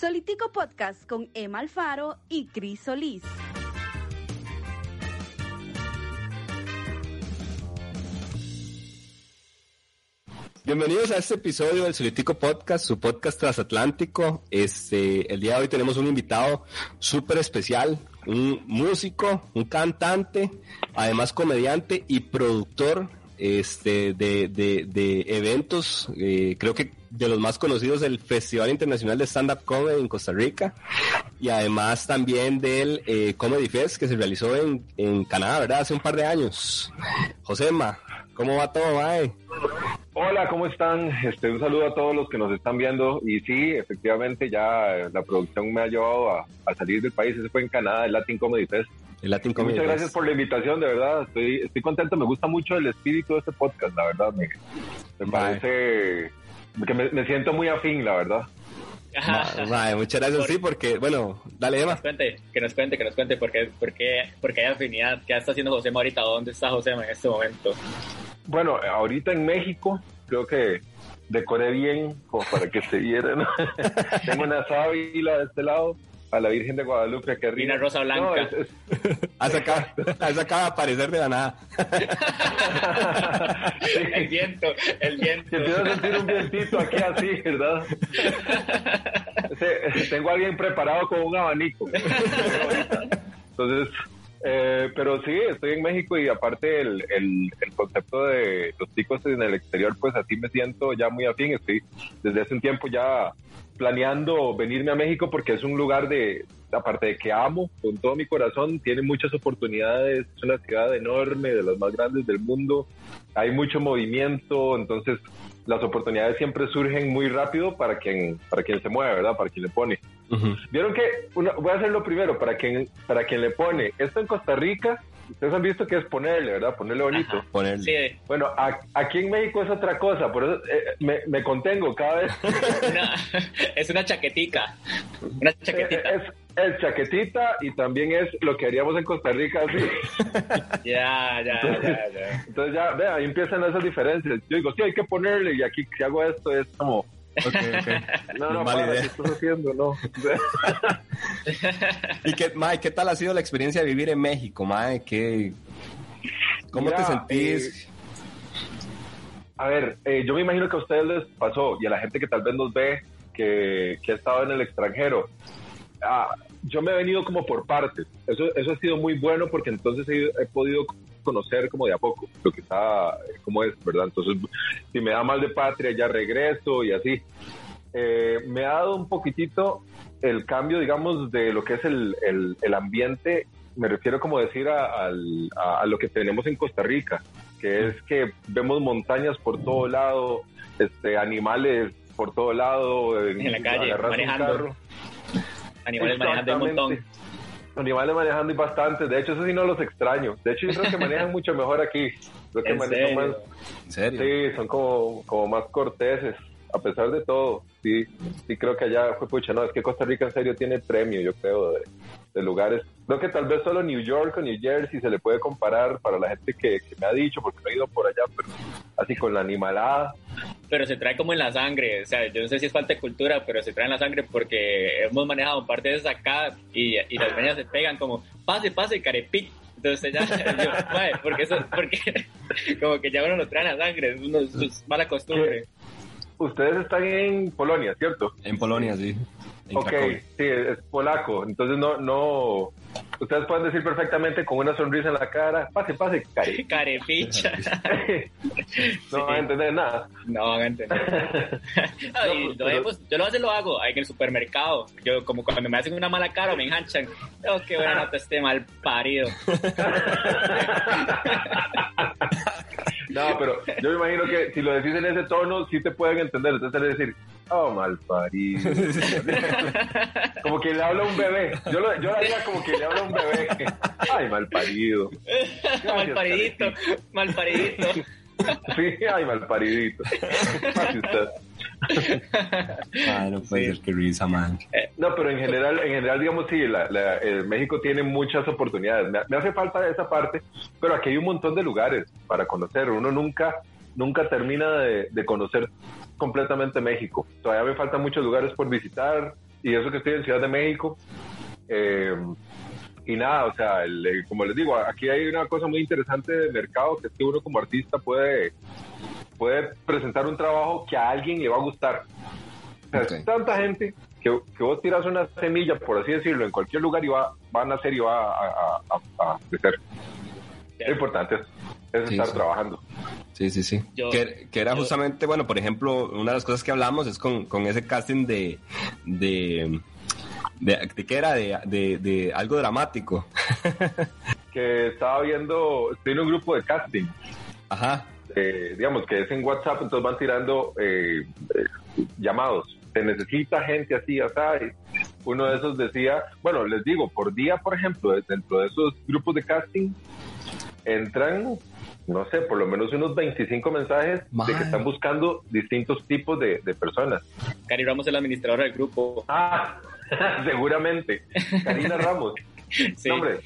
Solitico Podcast con Emma Alfaro y Cris Solís. Bienvenidos a este episodio del Solitico Podcast, su podcast transatlántico. Este, el día de hoy tenemos un invitado súper especial, un músico, un cantante, además comediante y productor este, de, de, de eventos, eh, creo que de los más conocidos del Festival Internacional de Stand Up Comedy en Costa Rica y además también del eh, Comedy Fest que se realizó en, en Canadá, ¿verdad? Hace un par de años. Josema, ¿cómo va todo, mae? Hola, ¿cómo están? Este, un saludo a todos los que nos están viendo. Y sí, efectivamente, ya la producción me ha llevado a, a salir del país. Ese fue en Canadá, el Latin Comedy Fest. El Latin Comedy Muchas gracias por la invitación, de verdad. Estoy, estoy contento. Me gusta mucho el espíritu de este podcast, la verdad. Me, parece que me, me siento muy afín, la verdad. Ma- mae, muchas gracias, sí, porque, bueno, dale, Que Emma. nos cuente, que nos cuente, que nos cuente por qué, por qué, por qué hay afinidad. ¿Qué está haciendo José ahorita? ¿Dónde está José en este momento? Bueno, ahorita en México, creo que decoré bien, como para que se viera. ¿no? Tengo una sábila de este lado, a la Virgen de Guadalupe. Y una rosa blanca. No, es- es- Has has de aparecer de la nada. El viento, el viento. Que empiezo a sentir un vientito aquí así, ¿verdad? Sí, tengo a alguien preparado con un abanico. Entonces, eh, pero sí, estoy en México y aparte el, el, el concepto de los chicos en el exterior, pues así me siento ya muy afín. Estoy desde hace un tiempo ya planeando venirme a México porque es un lugar de, aparte de que amo con todo mi corazón, tiene muchas oportunidades, es una ciudad enorme, de las más grandes del mundo, hay mucho movimiento, entonces las oportunidades siempre surgen muy rápido para quien, para quien se mueve, ¿verdad? Para quien le pone. Vieron que, una- voy a hacer lo primero, para quien, para quien le pone, esto en Costa Rica, ustedes han visto que es ponerle, ¿verdad? Ponerle bonito. Ajá. Ponerle. Sí, Bueno, a- aquí en México es otra cosa, por eso eh, me, me contengo cada vez. una, es una chaquetica. Una chaquetita. es, es chaquetita y también es lo que haríamos en Costa Rica, así. Ya, ya, ya, ya. Entonces ya, vea, ahí empiezan esas diferencias. Yo digo, sí, hay que ponerle, y aquí si hago esto es como, Ok, ok. no, no, para, idea. ¿qué estás haciendo? No. ¿Y qué, mae, qué tal ha sido la experiencia de vivir en México, mae? ¿Qué, ¿Cómo te sentís? A ver, eh, yo me imagino que a ustedes les pasó y a la gente que tal vez nos ve que, que ha estado en el extranjero. Ah, yo me he venido como por partes. Eso, eso ha sido muy bueno porque entonces he, he podido conocer como de a poco lo que está, cómo es, ¿verdad? Entonces, si me da mal de patria, ya regreso y así. Eh, me ha dado un poquitito el cambio, digamos, de lo que es el, el, el ambiente. Me refiero como decir a, a- a lo que tenemos en Costa Rica, que es que vemos montañas por todo lado, este, animales por todo lado, En la calle, manejando. Animales manejando un montón. Animales manejando y bastante. De hecho, eso sí no los extraño. De hecho, yo creo que manejan mucho mejor aquí. Creo que ¿En manejan serio? más. ¿En serio? Sí, son como, como más corteses, a pesar de todo. Sí, sí creo que allá fue pucha, no, es que Costa Rica en serio tiene premio, yo creo, de, de lugares. Creo que tal vez solo New York o New Jersey se le puede comparar para la gente que, que me ha dicho, porque no he ido por allá, pero así con la animalada. Pero se trae como en la sangre. O sea, yo no sé si es falta de cultura, pero se trae en la sangre porque hemos manejado un par de veces acá y, y las venas se pegan como, pase, pase, carepic. Entonces ya, yo, "Mae, porque eso, porque como que ya uno lo trae en la sangre, es, una- es mala costumbre. Ustedes están en Polonia, ¿cierto? En Polonia, sí. En Ok, Cracovia. sí, es polaco. Entonces no, no, ustedes pueden decir perfectamente con una sonrisa en la cara, pase, pase, cari. Carepicha. no van a entender nada. No van a entender. No, y pero- yo lo hace lo hago ahí en el supermercado. Yo como cuando me hacen una mala cara o me enganchan. Oh, qué buena nota este mal parido. No, pero yo me imagino que si lo decís en ese tono, sí te pueden entender. Entonces, es decir, oh, mal parido. como que le habla a un bebé. Yo lo, yo lo haría como que le habla a un bebé. Ay, mal parido. mal paridito, mal paridito. Sí, ay, mal paridito. Ay, no puede Sí. ser que risa, man. No, pero en general, en general, digamos, sí, la, la- eh, México tiene muchas oportunidades. Me, me hace falta esa parte, pero aquí hay un montón de lugares para conocer. Uno nunca, nunca termina de, de conocer completamente México. Todavía me faltan muchos lugares por visitar. y eso que estoy en Ciudad de México. Eh, y nada, o sea, el- como les digo, aquí hay una cosa muy interesante del mercado, que es que uno como artista puede, puede presentar un trabajo que a alguien le va a gustar. O sea, es tanta gente que, que vos tiras una semilla, por así decirlo, en cualquier lugar y va, va a nacer y va a, a- a- a crecer. Lo importante es, es Sí, estar sí. trabajando. Sí, sí, sí. Yo- que, que era yo- justamente, bueno, por ejemplo, una de las cosas que hablamos es con, con ese casting de, de, de, de ¿qué era? De, de, de algo dramático. Que estaba viendo, estoy en un grupo de casting, Ajá. eh, digamos que es en WhatsApp, entonces van tirando eh, eh, llamados. Se necesita gente así, así. Uno de esos decía, bueno, les digo, por día, por ejemplo, dentro de esos grupos de casting, entran, no sé, por lo menos unos 25 mensajes de que están buscando distintos tipos de, de personas. Cari Ramos es la administradora del grupo. Ah, seguramente. Karina Ramos. Sí. Hombre,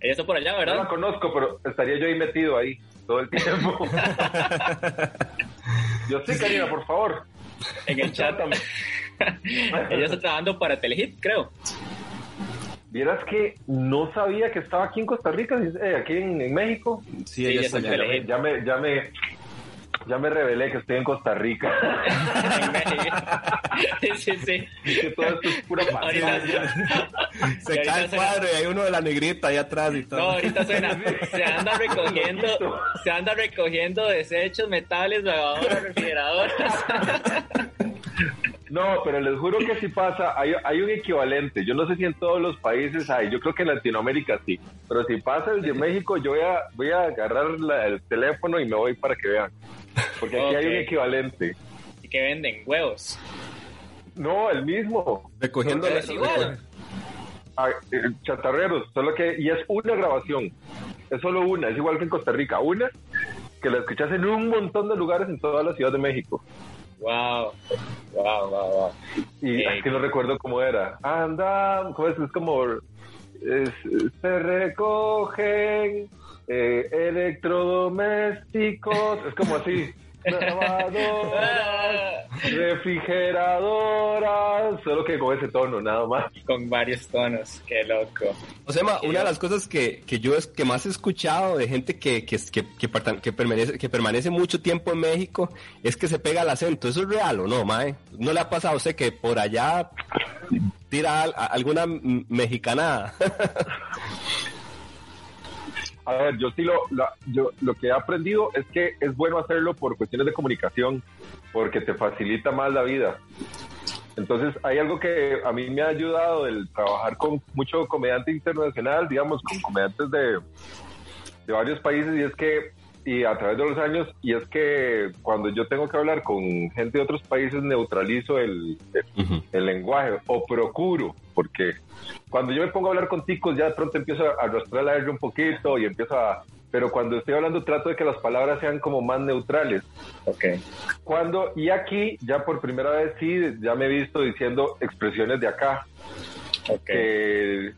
Ella está por allá, no la ¿verdad? conozco, pero estaría yo ahí metido ahí todo el tiempo. yo sí, Karina, por favor. En el chat. Ella está trabajando para Telehit, creo. Vieras que no sabía que estaba aquí en Costa Rica, eh, aquí en, en México. Sí, Sí, ella ya está allá. Telehit. Ya me, ya me, ya me revelé que estoy en Costa Rica. México. sí, sí. que todo esto es pura paciencia. Se Y cae el cuadro y hay uno de la negrita ahí atrás y todo. No, ahorita suena. Se anda recogiendo, se anda recogiendo desechos, metales, lavadoras, refrigeradoras. No, pero les juro que sí pasa, hay, hay un equivalente. Yo no sé si en todos los países hay, yo creo que en Latinoamérica sí. Pero si pasa el de México, yo voy a, voy a agarrar la- el teléfono y me voy para que vean. Porque aquí hay un equivalente. Y que venden huevos. No, el mismo. Recogiendo Solo la- que- Es igual. Ah, eh, chatarreros, solo que, y es una grabación, es solo una, es igual que en Costa Rica, una que la escuchas en un montón de lugares en toda la Ciudad de México. Wow. Wow, wow, wow. Y Eh, es que no recuerdo cómo era. Anda, ¿cómo es? Es como, es- se recogen eh, electrodomésticos, es como así. Lavadoras, refrigeradoras, solo que con ese tono, nada más. Con varios tonos. Qué loco. O sea, ma, una de las cosas que, que yo es que más he escuchado de gente que, que, que, que, permanece, que permanece mucho tiempo en México es que se pega el acento. ¿Eso es real o no, Mae? ¿No le ha pasado a usted que por allá tira al- a- alguna m- mexicanada? A ver, yo sí lo, yo, lo que he aprendido es que es bueno hacerlo por cuestiones de comunicación, porque te facilita más la vida. Entonces, hay algo que a mí me ha ayudado el trabajar con mucho comediante internacional, digamos, con comediantes de, de varios países, y es que, y a través de los años, y es que cuando yo tengo que hablar con gente de otros países, neutralizo el, el- lenguaje, o procuro, porque cuando yo me pongo a hablar con ticos, ya de pronto empiezo a arrastrar la R un poquito y empiezo a... Pero cuando estoy hablando trato de que las palabras sean como más neutrales. Ok. Cuando, y aquí, ya por primera vez sí, ya me he visto diciendo expresiones de acá. Ok. que-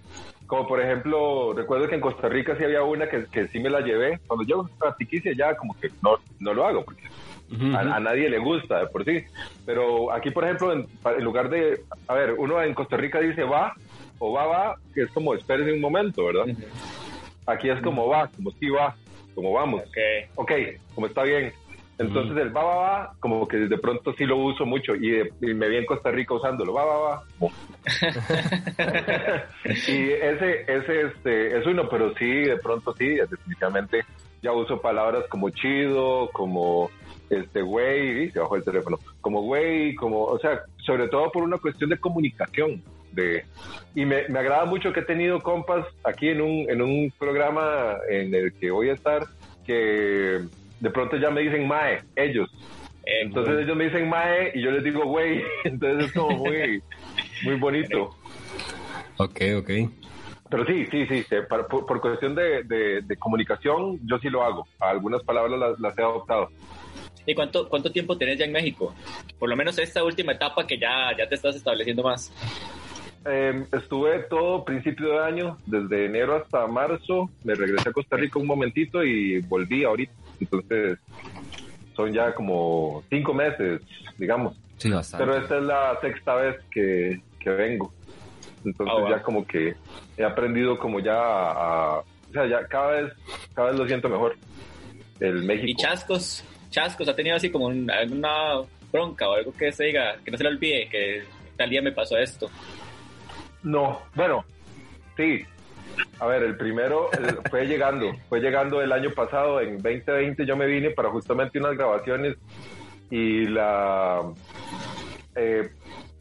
como por ejemplo, recuerdo que en Costa Rica sí había una que, que sí me la llevé. Cuando llego a Tiquicia ya como que no, no lo hago, porque a, nadie le gusta de por sí. Pero aquí, por ejemplo, en, lugar de, a ver, uno en Costa Rica dice va o va, va, que es como espérese un momento, ¿verdad? Aquí es como va, como sí va, como vamos. Ok. Ok, como está bien. Entonces el va, va, va, como que de pronto sí lo uso mucho y, de- y me vi en Costa Rica usándolo, va, va, va. y ese, ese este, es uno, pero sí, de pronto sí, definitivamente ya uso palabras como chido, como este güey, se bajó el teléfono, como güey, como, o sea, sobre todo por una cuestión de comunicación. De, y me, me agrada mucho que he tenido compas aquí en un, en un programa en el que voy a estar, que de pronto ya me dicen mae, ellos. Entonces ellos me dicen mae y yo les digo güey. Entonces es como muy, muy bonito. Ok, ok. Pero sí, sí, sí, sí, para- por, por cuestión de, de- de comunicación, yo sí lo hago. Algunas palabras las, las he adoptado. ¿Y cuánto, cuánto tiempo tenés ya en México? Por lo menos esta última etapa que ya, ya te estás estableciendo más. Eh, estuve todo principio de año, desde enero hasta marzo. Me regresé a Costa Rica un momentito y volví ahorita. Entonces, son ya como cinco meses, digamos. Sí, bastante. Pero esta es la sexta vez que, que vengo. Entonces Oh, wow. ya como que he aprendido como ya a, a- o sea, ya cada vez, cada vez lo siento mejor. El México. Y chascos, chascos, ha tenido así como un- alguna bronca o algo que se diga, que no se le olvide, que tal día me pasó esto. No, bueno, sí. A ver, el primero el- fue llegando, fue llegando el año pasado, en 2020 yo me vine para justamente unas grabaciones y la... eh,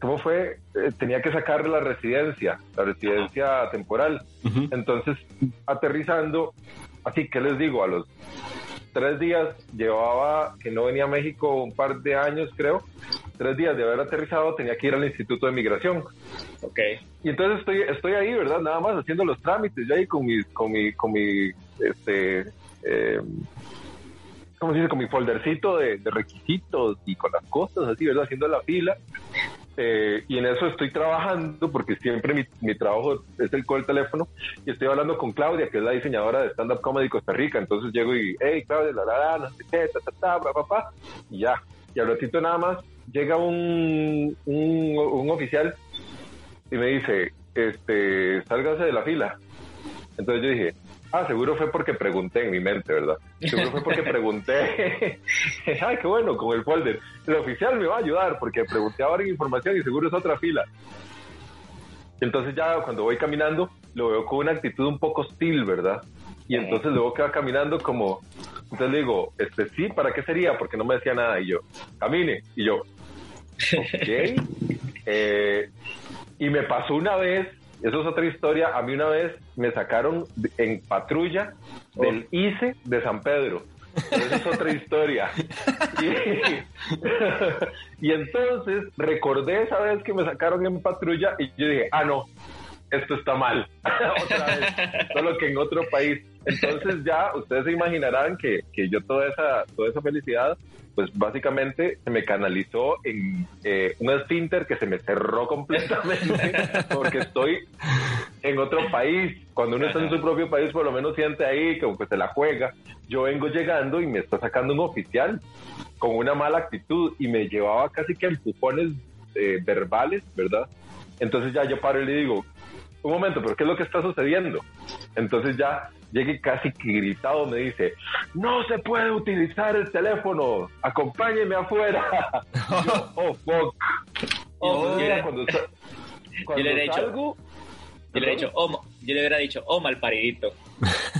¿Cómo fue? Eh, tenía que sacar la residencia, la residencia temporal. Entonces, aterrizando, así que les digo, a los tres días llevaba que no venía a México un par de años, creo. Tres días de haber aterrizado tenía que ir al Instituto de Migración. Ok. Y entonces estoy, estoy ahí, ¿verdad? Nada más haciendo los trámites, yo ahí con mi, con mi, con mi, este, eh, ¿cómo se dice? Con mi foldercito de, de requisitos y con las cosas así, ¿verdad? Haciendo la fila. Eh, y en eso estoy trabajando porque siempre mi, mi trabajo es el con el teléfono y estoy hablando con Claudia, que es la diseñadora de Stand Up Comedy Costa Rica. Entonces llego y, hey, Claudia, la, la, la, no sé qué, ta, ta, ta, bla, bla, bla, y ya. Y al ratito nada más llega un, un, un oficial y me dice, este, sálgase de la fila. Entonces yo dije, ah, seguro fue porque pregunté en mi mente, ¿verdad? Seguro fue porque pregunté. Ay, qué bueno, con el folder. El oficial me va a ayudar porque pregunté ahora en información y seguro es otra fila. Entonces ya cuando voy caminando, lo veo con una actitud un poco hostil, ¿verdad? Y entonces luego que va caminando como, entonces le digo, este sí, ¿para qué sería? Porque no me decía nada. Y yo, camine. Y yo, ok. Eh, y me pasó una vez, eso es otra historia, a mí una vez me sacaron en patrulla del ICE de San Pedro. Esa es otra historia. Y, y entonces recordé esa vez que me sacaron en patrulla y yo dije, ah, no, esto está mal. Otra vez, solo que en otro país. Entonces ya ustedes se imaginarán que, que yo toda esa, toda esa felicidad, pues básicamente se me canalizó en eh, un esfínter que se me cerró completamente porque estoy en otro país. Cuando uno está en su propio país, por lo menos siente ahí como que se la juega. Yo vengo llegando y me está sacando un oficial con una mala actitud y me llevaba casi que a empujones eh, verbales, ¿verdad? Entonces ya yo paro y le digo, un momento, pero ¿qué es lo que está sucediendo? Entonces ya llegué casi que gritado, me dice, no se puede utilizar el teléfono, acompáñeme afuera. Yo, oh, fuck. Oh, yo cuando, cuando le he. Yo le, he dicho, oh, yo le hubiera dicho, oh, mal paridito.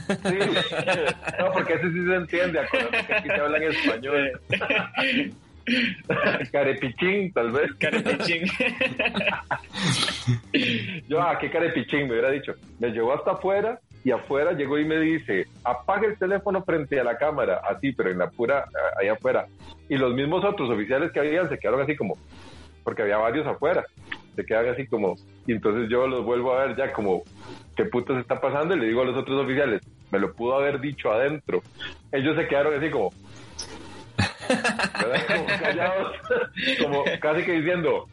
Sí. No, porque ese sí se entiende, acuérdate que aquí se habla en español. Carepichín, tal vez. Carepichín. Yo, ah, qué carepichín, me hubiera dicho. Me llevó hasta afuera y afuera llegó y me dice, apague el teléfono frente a la cámara, así, pero en la pura, ahí afuera. Y los mismos otros oficiales que habían se quedaron así como, porque había varios afuera, se quedan así como, y entonces yo los vuelvo a ver ya como, ¿qué puto se está pasando? Y le digo a los otros oficiales, me lo pudo haber dicho adentro. Ellos se quedaron así como, ¿verdad? Como callados, como casi que diciendo,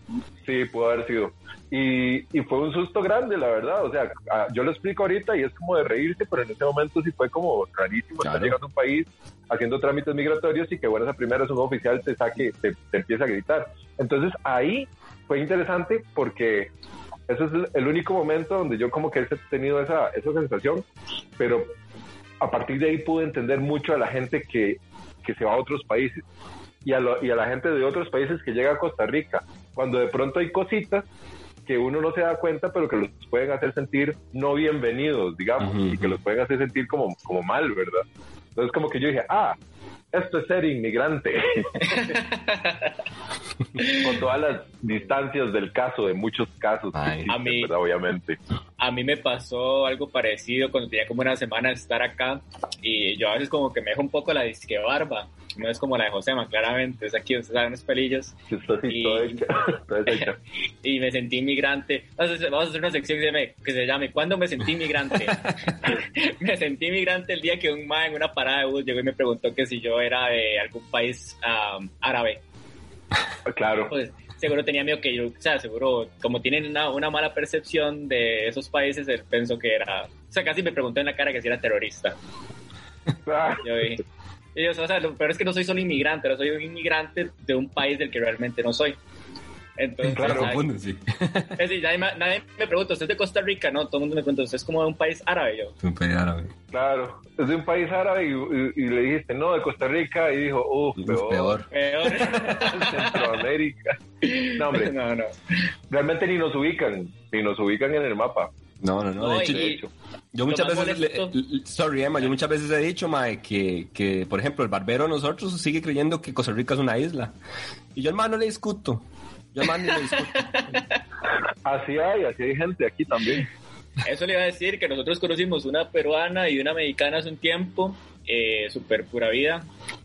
sí, pudo haber sido. Y, y fue un susto grande, la verdad. O sea, yo lo explico ahorita y es como de reírse, pero en ese momento sí fue como rarísimo Claro. estar llegando a un país haciendo trámites migratorios y que, bueno, esa primera es un oficial te saque, te, te empieza a gritar. Entonces ahí fue interesante porque ese es el, el único momento donde yo como que he tenido esa, esa sensación, pero a partir de ahí pude entender mucho a la gente que, que se va a otros países y a, lo- y a la gente de otros países que llega a Costa Rica, cuando de pronto hay cositas que uno no se da cuenta, pero que los pueden hacer sentir no bienvenidos, digamos, y que los pueden hacer sentir como, como mal, ¿verdad? Entonces como que yo dije, ah, esto es ser inmigrante. Con todas las distancias del caso, de muchos casos que Ay. existen, A mí- ¿verdad? Obviamente. A mí me pasó algo parecido cuando tenía como una semana de estar acá y yo a veces como que me dejo un poco la disque barba. No es como la de Josema, claramente. Es aquí, ustedes saben, unos pelillos. Y- y me sentí inmigrante. Vamos a hacer, una sección que se, llame- que se llame ¿Cuándo me sentí inmigrante? me sentí inmigrante el día que un man en una parada de bus llegó y me preguntó que si yo era de algún país am, árabe. Claro. Pues seguro tenía miedo que yo, o sea, seguro, como tienen una, una mala percepción de esos países, él pensó que era, o sea, casi me preguntó en la cara que si era terrorista. Ah, Yo dije, y yo, o sea, lo peor es que no soy solo inmigrante, pero soy un inmigrante de un país del que realmente no soy. Entonces, Claro, confunden, sí. es decir, nadie, me- nadie me pregunta, ¿usted es de Costa Rica? No, todo el mundo me pregunta, ¿usted es como de un país árabe? Yo, Es un país árabe. Claro, es de un país árabe y, y- y le dijiste, no, de Costa Rica, y dijo, uff, Uf, peor. peor. peor. Centroamérica. No, hombre, no, no. realmente ni nos ubican, ni nos ubican en el mapa. No, no, no. No, de hecho, y- De hecho. Yo lo muchas más veces, le- sorry, Emma, yo muchas veces he dicho, mae, que, que, por ejemplo, el barbero nosotros sigue creyendo que Costa Rica es una isla. Y yo, hermano, no le discuto. Yo, no le discuto. Así hay, así hay gente aquí también. Eso le iba a decir que nosotros conocimos una peruana y una mexicana hace un tiempo, eh, súper pura vida,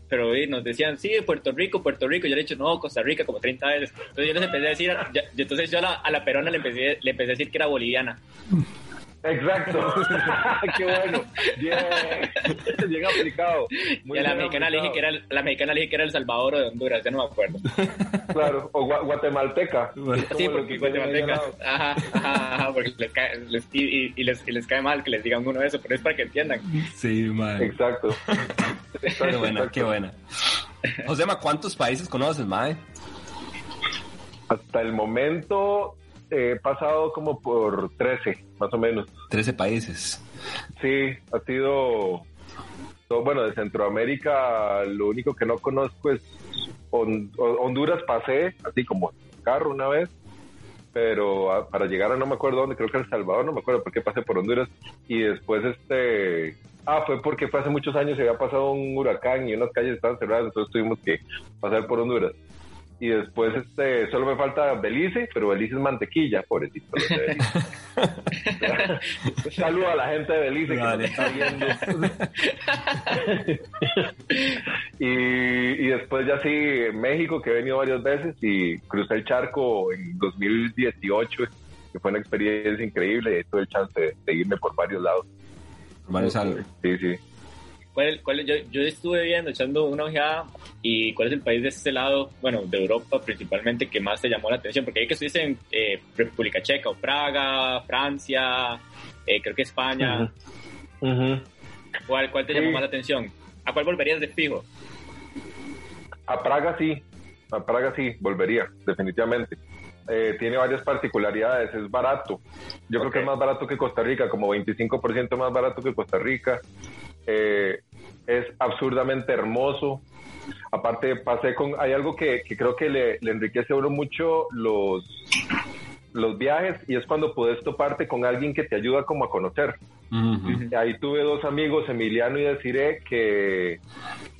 pero nos decían, sí, Puerto Rico, Puerto Rico. Yo le he dicho, no, Costa Rica, como 30 veces. Entonces yo les empecé a decir, ya- entonces yo a la, a la peruana le empecé, le empecé a decir que era boliviana. Exacto. Qué bueno. Bien. Bien aplicado. Muy y a la bien mexicana, le dije que era, el- la mexicana le dije que era El Salvador o de Honduras, ya no me acuerdo. Claro, o gua- guatemalteca. Sí, porque lado. Ajá, ajá, ajá, porque les cae, les- y, les, y les cae mal que les digan uno eso, pero es para que entiendan. Sí, mae. Exacto. Qué buena, qué buena. Josema, ¿cuántos países conoces, mae? Hasta el momento he pasado como por 13, más o menos. 13 países. Sí, ha sido, todo- bueno, de Centroamérica lo único que no conozco es Hon- Honduras pasé, así como en carro una vez, pero a- para llegar a no me acuerdo dónde, creo que El Salvador, no me acuerdo por qué pasé por Honduras y después este... Ah, fue porque fue hace muchos años, se había pasado un huracán y unas calles estaban cerradas, entonces tuvimos que pasar por Honduras. Y después este solo me falta Belice, pero Belice es mantequilla, pobrecito. Un saludo a la gente de Belice que nos Dale. está viendo. y, y después ya sí, México, que he venido varias veces y crucé el charco en 2018, que fue una experiencia increíble y tuve el chance de, irme por varios lados. Varios algo. Sí, sí. ¿Cuál, cuál, yo, yo estuve viendo, echando una ojeada, y cuál es el país de este lado, bueno, de Europa principalmente, que más te llamó la atención, porque hay que estuviste en eh, República Checa o Praga, Francia, eh, creo que España. ¿Cuál, ¿Cuál te Sí. llamó más la atención? ¿A cuál volverías de fijo? A Praga sí, a Praga sí, volvería, definitivamente. Eh, tiene varias particularidades, es barato. Yo creo que es más barato que Costa Rica, como 25% más barato que Costa Rica. Eh, es absurdamente hermoso. Aparte, pasé con. Hay algo que, que creo que le, le enriquece a uno mucho los, los viajes y es cuando puedes toparte con alguien que te ayuda como a conocer. Ahí tuve dos amigos, Emiliano y Desiree, que,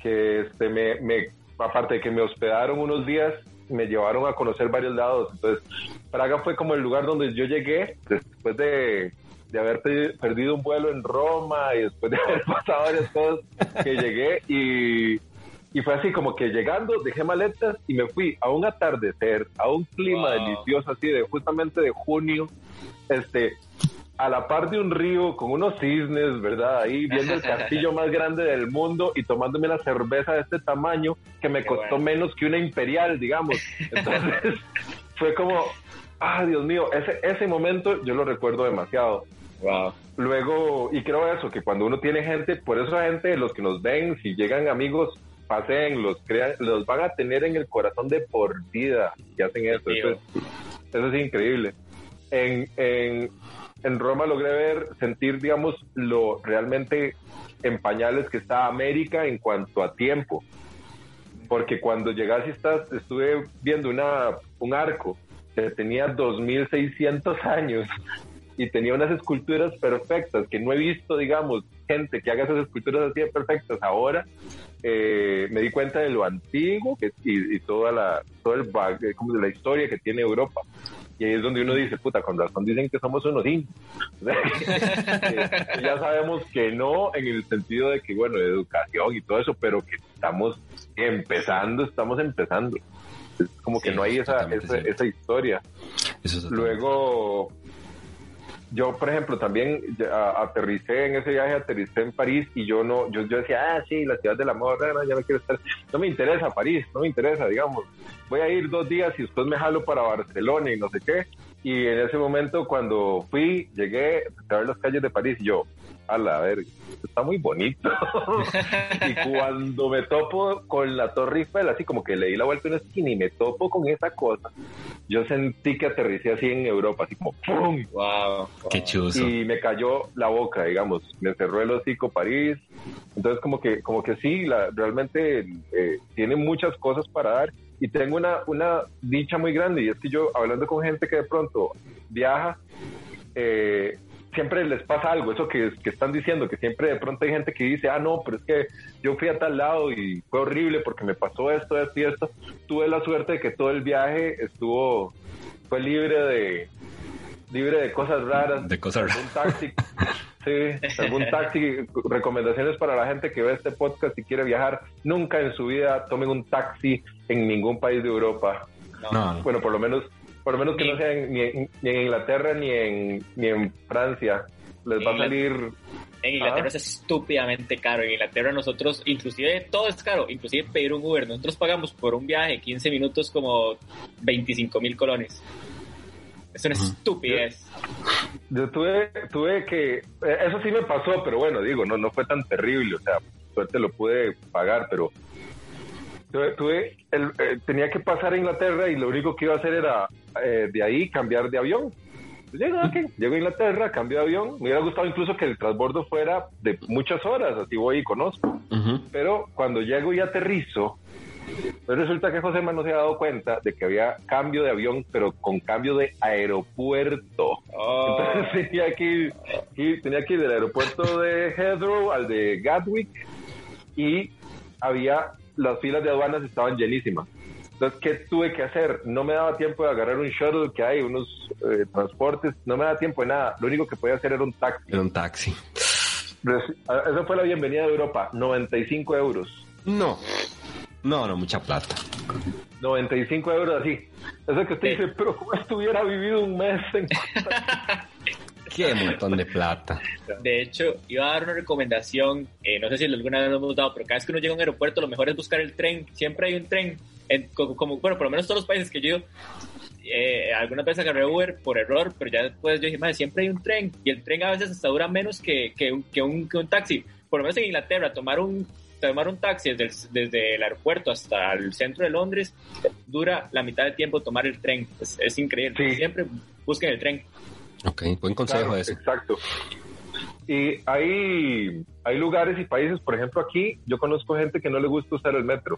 que este, me, me, aparte de que me hospedaron unos días, me llevaron a conocer varios lados. Entonces, Praga fue como el lugar donde yo llegué después de, de haber pe- perdido un vuelo en Roma y después de haber pasado varias cosas que llegué y, y fue así como que llegando, dejé maletas y me fui a un atardecer, a un clima Wow. delicioso así de justamente de junio, este a la par de un río con unos cisnes, ¿verdad? Ahí viendo el castillo más grande del mundo y tomándome una cerveza de este tamaño que me Qué costó bueno. menos que una imperial, digamos. Entonces fue como, ah, Dios mío, ese, ese momento yo lo recuerdo demasiado. Wow. Luego, y creo eso, que cuando uno tiene gente, por eso la gente, los que nos ven, si llegan amigos, pasen, los crean, los van a tener en el corazón de por vida que hacen eso. Eso es, eso es increíble. En, en, en Roma logré ver, sentir, digamos, lo realmente en pañales que está América en cuanto a tiempo. Porque cuando llegas y estás, estuve viendo una, un arco que tenía 2600 años y tenía unas esculturas perfectas que no he visto, digamos, gente que haga esas esculturas así de perfectas ahora. Eh, me di cuenta de lo antiguo que, y, y toda la todo el eh, como de la historia que tiene Europa. Y ahí es donde uno dice, puta, con razón dicen que somos unos indios. Que ya sabemos que no en el sentido de que, bueno, de educación y todo eso, pero que estamos empezando, estamos empezando. Es como que Sí, no hay esa, esa, esa historia. Eso Luego, yo, por ejemplo, también aterricé en ese viaje, aterricé en París y yo no, yo, yo decía, ah, sí, la ciudad del amor, no, ya no quiero estar, no me interesa París, no me interesa, digamos, voy a ir dos días y después me jalo para Barcelona y no sé qué. Y en ese momento, cuando fui, llegué a ver las calles de París y yo, a la verga, está muy bonito. y cuando me topo con la Torre Eiffel, así como que le di la vuelta a una esquina y me topo con esa cosa, yo sentí que aterricé así en Europa, así como ¡pum! Wow. Qué chuzo. Y me cayó la boca, digamos, me cerró el hocico París. Entonces como que, como que sí, la, realmente eh, tiene muchas cosas para dar y tengo una, una dicha muy grande y es que yo hablando con gente que de pronto viaja, eh, siempre les pasa algo, eso que, que, están diciendo, que siempre de pronto hay gente que dice, ah, no, pero es que yo fui a tal lado y fue horrible porque me pasó esto, esto y esto. Tuve la suerte de que todo el viaje estuvo, fue libre de, libre de cosas raras. De cosas raras. Un taxi. Sí, algún taxi, recomendaciones para la gente que ve este podcast y quiere viajar. Nunca en su vida tomen un taxi en ningún país de Europa. No. Bueno, por lo menos por lo menos que no sea en- ni, en, ni en Inglaterra ni en, ni en Francia. Les va a salir... En Inglaterra Ah. es estúpidamente caro. En Inglaterra nosotros, inclusive todo es caro, inclusive pedir un Uber. Nosotros pagamos por un viaje 15 minutos como 25 mil colones. Es una estupidez. Yo tuve, tuve que... eh, Eso sí me pasó, pero bueno, digo, no, no fue tan terrible. O sea, suerte lo pude pagar, pero... Tuve, tuve el- eh, tenía que pasar a Inglaterra y lo único que iba a hacer era eh, de ahí cambiar de avión. Llego, ok, llego a Inglaterra, cambio de avión. Me hubiera gustado incluso que el transbordo fuera de muchas horas, así voy y conozco. Ujú. Pero cuando llego y aterrizo, pues resulta que José no se ha dado cuenta de que había cambio de avión, pero con cambio de aeropuerto. Oh, Entonces tenía que, ir, tenía que ir del aeropuerto de Heathrow al de Gatwick y había, las filas de aduanas estaban llenísimas. Entonces, ¿qué tuve que hacer? No me daba tiempo de agarrar un shuttle que hay, unos eh, transportes, no me daba tiempo de nada. Lo único que podía hacer era un taxi. Era un taxi. Esa fue la bienvenida de Europa, 95 euros. No. No, no, mucha plata. 95 euros así. Eso que usted dice, pero como estuviera vivido un mes en... Qué montón de plata. De hecho, iba a dar una recomendación, eh, no sé si alguna vez lo hemos dado, pero cada vez que uno llega a un aeropuerto, lo mejor es buscar el tren. Siempre hay un tren. En- como, como- bueno, por lo menos todos los países que yo eh, algunas veces agarré Uber por error, pero ya después yo dije, madre, siempre hay un tren. Y el tren a veces hasta dura menos que, que, un, que, un, que un taxi. Por lo menos en Inglaterra, tomar un, tomar un taxi desde el, desde el aeropuerto hasta el centro de Londres dura la mitad del tiempo tomar el tren. Es, es increíble. Sí. Siempre busquen el tren. Ok, buen consejo Claro, ese. Exacto. Y hay, hay lugares y países, por ejemplo aquí, yo conozco gente que no le gusta usar el metro.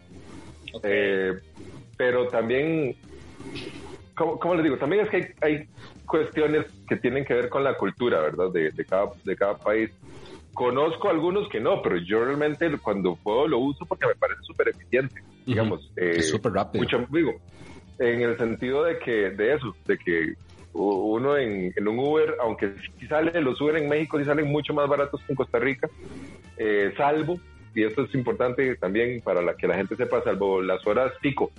Eh, pero también, ¿cómo, cómo les digo? También es que hay, hay cuestiones que tienen que ver con la cultura, ¿verdad? De, de, cada, de cada país. Conozco algunos que no, pero yo realmente cuando puedo lo uso porque me parece súper eficiente, digamos. eh, Es súper rápido. mucho, digo, en el sentido de que, de eso, de que uno en, en un Uber, aunque sí sale, los Uber en México sí salen mucho más baratos que en Costa Rica, eh, salvo, y esto es importante también para la que la gente sepa, salvo las horas pico.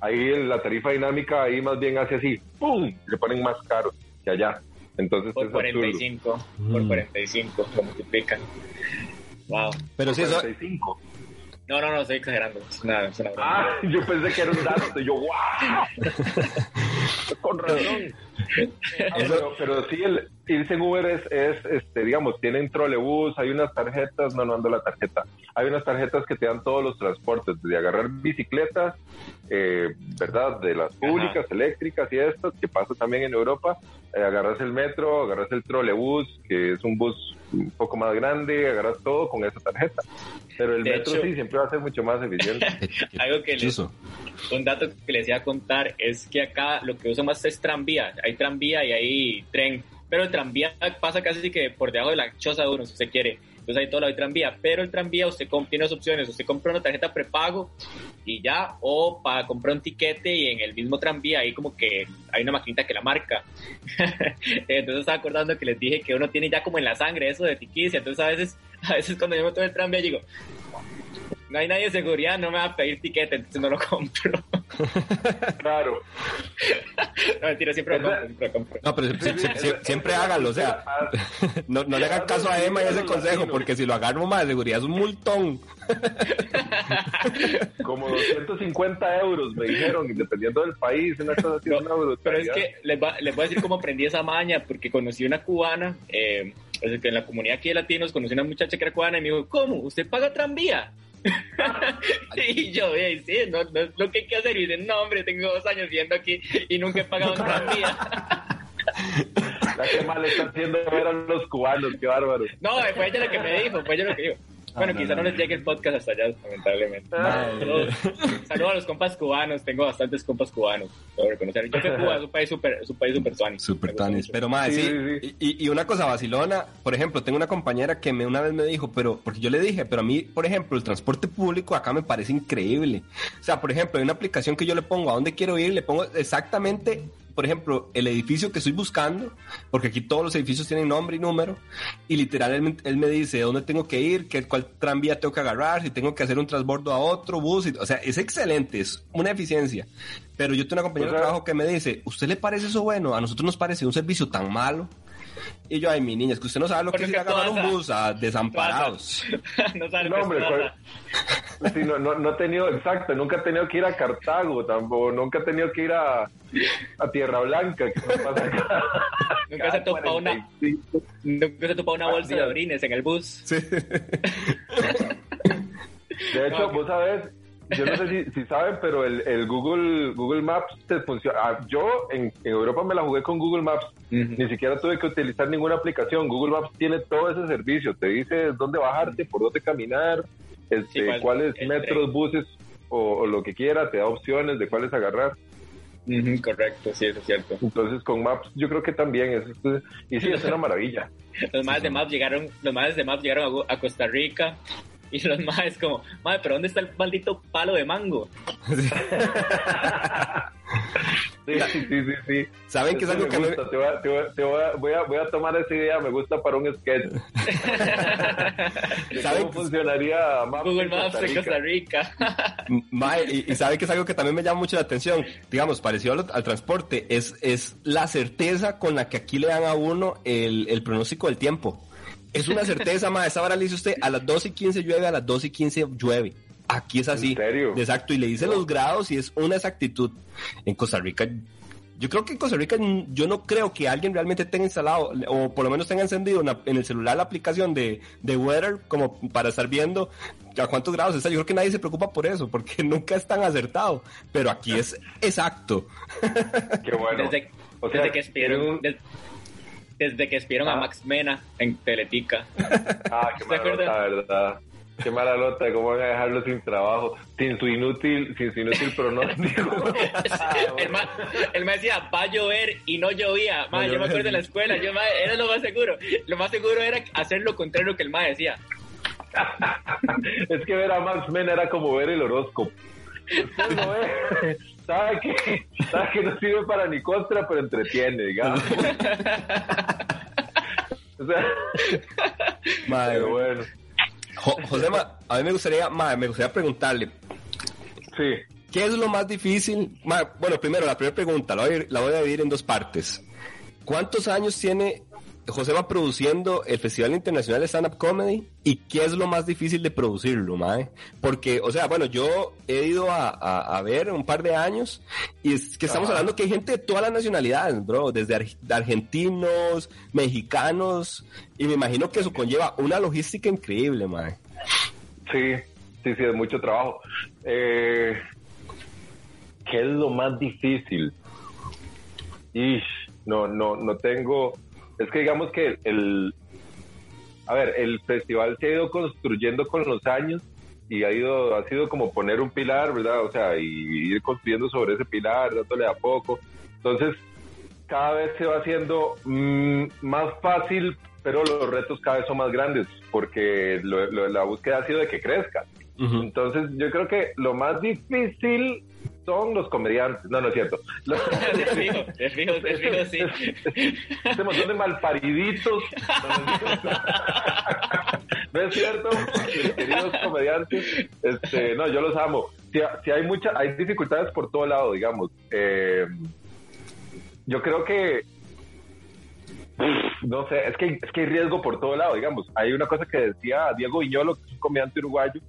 Ahí la tarifa dinámica ahí más bien hace así, ¡pum! Le ponen más caro que allá. Entonces Por es absurdo. 45, por Mm. 45 lo multiplican. Wow. Pero sí, eso, 45. No, no, no, estoy exagerando. Es una, es una broma. Ah, yo pensé que era un dato, y yo, ¡wow! Con razón. Ah, pero, pero sí, el irse en Uber es, es, este, digamos, tienen trolebús, hay unas tarjetas, no, no ando la tarjeta, hay unas tarjetas que te dan todos los transportes, de agarrar bicicletas, eh, ¿verdad? De las públicas, eléctricas y estas, que pasa también en Europa, agarras el metro, agarras el trolebús, que es un bus un poco más grande, agarras todo con esa tarjeta. Pero el De metro hecho- sí siempre va a ser mucho más eficiente. Algo que les, un dato que les iba a contar es que acá lo que uso más es tranvía. Hay tranvía y hay tren. Pero el tranvía pasa casi que por debajo de la choza de uno, si usted quiere. Entonces ahí todo lo hay tranvía. Pero el tranvía usted tiene dos opciones. Usted compra una tarjeta prepago y ya. O para comprar un tiquete y en el mismo tranvía ahí como que hay una maquinita que la marca. Entonces estaba acordando que les dije que uno tiene ya como en la sangre eso de tiquicia. Entonces a veces, a veces cuando yo me tomo el tranvía digo, no hay nadie de seguridad, no me va a pedir tiquete, entonces no lo compro. Claro. No, mentira, siempre lo compro, siempre lo compro. No, pero sie- sie- sie- siempre hágalo, o sea, no, no le hagan caso a Emma y ese consejo, porque si lo agarro más de seguridad es un multón. Como 250 euros me dijeron, y dependiendo del país, una cosa así, No, una brutalidad. Pero es que les, va- les voy a decir cómo aprendí esa maña, porque conocí una cubana, eh, pues, en la comunidad aquí de latinos, conocí una muchacha que era cubana y me dijo, ¿cómo? ¿Usted paga tranvía? y yo, "Ey, sí, no, no es lo que hay que hacer. Y dicen, no, hombre, tengo dos años viviendo aquí y nunca he pagado un tranvía. La que mal está haciendo ver a los cubanos, qué bárbaro. no, fue ella lo que me dijo, fue ella lo que dijo. Bueno, no, quizá no, no, les llegue el podcast hasta allá, lamentablemente. Saludos, saludos a los compas cubanos, tengo bastantes compas cubanos, debo reconocer. Yo sé Cuba es un país súper es un país super tuanis. Super mucho. Pero, madre, Sí, sí. sí, sí. Y, y una cosa vacilona, por ejemplo, tengo una compañera que me una vez me dijo, pero, porque yo le dije, pero a mí, por ejemplo, el transporte público acá me parece increíble. O sea, por ejemplo, hay una aplicación que yo le pongo a dónde quiero ir, le pongo exactamente, por ejemplo, el edificio que estoy buscando, porque aquí todos los edificios tienen nombre y número, y literalmente él me dice dónde tengo que ir, qué, cuál tranvía tengo que agarrar, si tengo que hacer un transbordo a otro bus, y- o sea, es excelente, es una eficiencia. Pero yo tengo una compañera O sea- de trabajo que me dice, ¿usted le parece eso bueno? A nosotros nos parece un servicio tan malo. Y yo, ay, mi niña, es que usted no sabe lo que es ir a agarrar un bus a desamparados. no que hombre, pues, sí, no, no, no he tenido, exacto, nunca he tenido que ir a Cartago tampoco, nunca he tenido que ir a, a Tierra Blanca. que me pasa acá. Nunca se ha topado una, 45. nunca se ha topado una bolsa de orines en el bus. Sí. De hecho, vos sabés, yo no sé si, si saben, pero el, el Google Google Maps te funciona. ah, yo en, en Europa me la jugué con Google Maps. Ni siquiera tuve que utilizar ninguna aplicación. Google Maps tiene todo ese servicio. Te dice dónde bajarte, por dónde caminar, este, Sí, cuál- cuáles metros, tren. buses o, o lo que quiera. Te da opciones de cuáles agarrar. Correcto, sí, eso es cierto. Entonces con Maps yo creo que también es, es- y sí es una maravilla. Los más de Maps llegaron, los más de Maps llegaron a, a Costa Rica y los más como, madre, pero ¿dónde está el maldito palo de mango? Sí, sí, sí, sí. sí. ¿Saben que es algo que me- gusta. Te voy a, te voy a- te voy a- voy tomar esa idea, me gusta para un sketch. ¿Saben ¿Cómo que- funcionaría Maps Google en Maps Costa en Rica? Costa Rica. Mae, y, y sabe que es algo que también me llama mucho la atención, digamos, parecido al, al transporte, es, es la certeza con la que aquí le dan a uno el, el pronóstico del tiempo. Es una certeza, mae, esa hora le dice usted, a las 2 y 15 llueve, a las 2 y 15 llueve. Aquí es así. ¿En serio? Exacto, y le dice los grados y es una exactitud. En Costa Rica, yo creo que en Costa Rica yo no creo que alguien realmente tenga instalado, o por lo menos tenga encendido una- en el celular la aplicación de, de Weather como para estar viendo a cuántos grados está. Yo creo que nadie se preocupa por eso, porque nunca es tan acertado. Pero aquí es exacto. Qué bueno. Desde, O sea, desde que expidieron, tiene un- des- desde que expidieron Ah. a Max Mena en Teletica. Ah, qué ¿Se mala acuerdan? nota, ¿verdad? Qué mala nota, cómo van a dejarlo sin trabajo, sin su inútil, sin su inútil pronóstico. Ah, el, bueno. ma, el ma decía, va a llover y no llovía. Ma, No yo me acuerdo en la escuela, yo, ma, era lo más seguro. Lo más seguro era hacer lo contrario que el ma decía. es que ver a Max Men era como ver el horóscopo. Usted lo ve, sabe que, sabe que no sirve para ni contra, pero entretiene, digamos. o sea, Mae, pero bueno, Jo- Josema, a mí me gustaría, me gustaría preguntarle, sí. ¿qué es lo más difícil? Bueno, primero, la primera pregunta, la voy, a, la voy a dividir en dos partes. ¿Cuántos años tiene Josema produciendo el Festival Internacional de Stand Up Comedy? ¿Y qué es lo más difícil de producirlo, mae? Porque, o sea, bueno, yo he ido a, a- a ver un par de años y es que estamos Ajá. hablando que hay gente de todas las nacionalidades, bro, desde ar- argentinos, mexicanos, y me imagino que eso conlleva una logística increíble, mae. Sí, sí, sí, es mucho trabajo. Eh, ¿Qué es lo más difícil? Ish, no, no, no tengo. Es que digamos que el. A ver, el festival se ha ido construyendo con los años y ha ido, ha sido como poner un pilar, ¿verdad? O sea, y ir construyendo sobre ese pilar, dándole a poco. Entonces, cada vez se va haciendo mm, más fácil, pero los retos cada vez son más grandes, porque lo- lo- la búsqueda ha sido de que crezca. Entonces, yo creo que lo más difícil son los comediantes. No, no es cierto. Los- De fijo, de fijo, de fijo, sí. Este montón de malpariditos. No es cierto, mis queridos comediantes. Este, no, yo los amo. Si, si hay mucha, hay dificultades por todo lado, digamos. Eh, yo creo que no sé, es que, es que hay riesgo por todo lado, digamos. Hay una cosa que decía Diego Viñolo, que es un comediante uruguayo.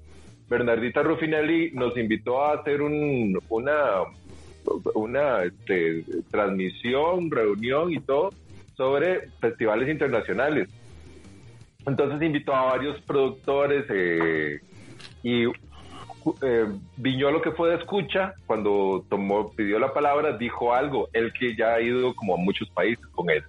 Bernardita Ruffinelli nos invitó a hacer un, una, una este, transmisión, reunión y todo sobre festivales internacionales. Entonces invitó a varios productores, eh, y eh, Viñolo que fue de escucha, cuando tomó, pidió la palabra, dijo algo, él que ya ha ido como a muchos países con él.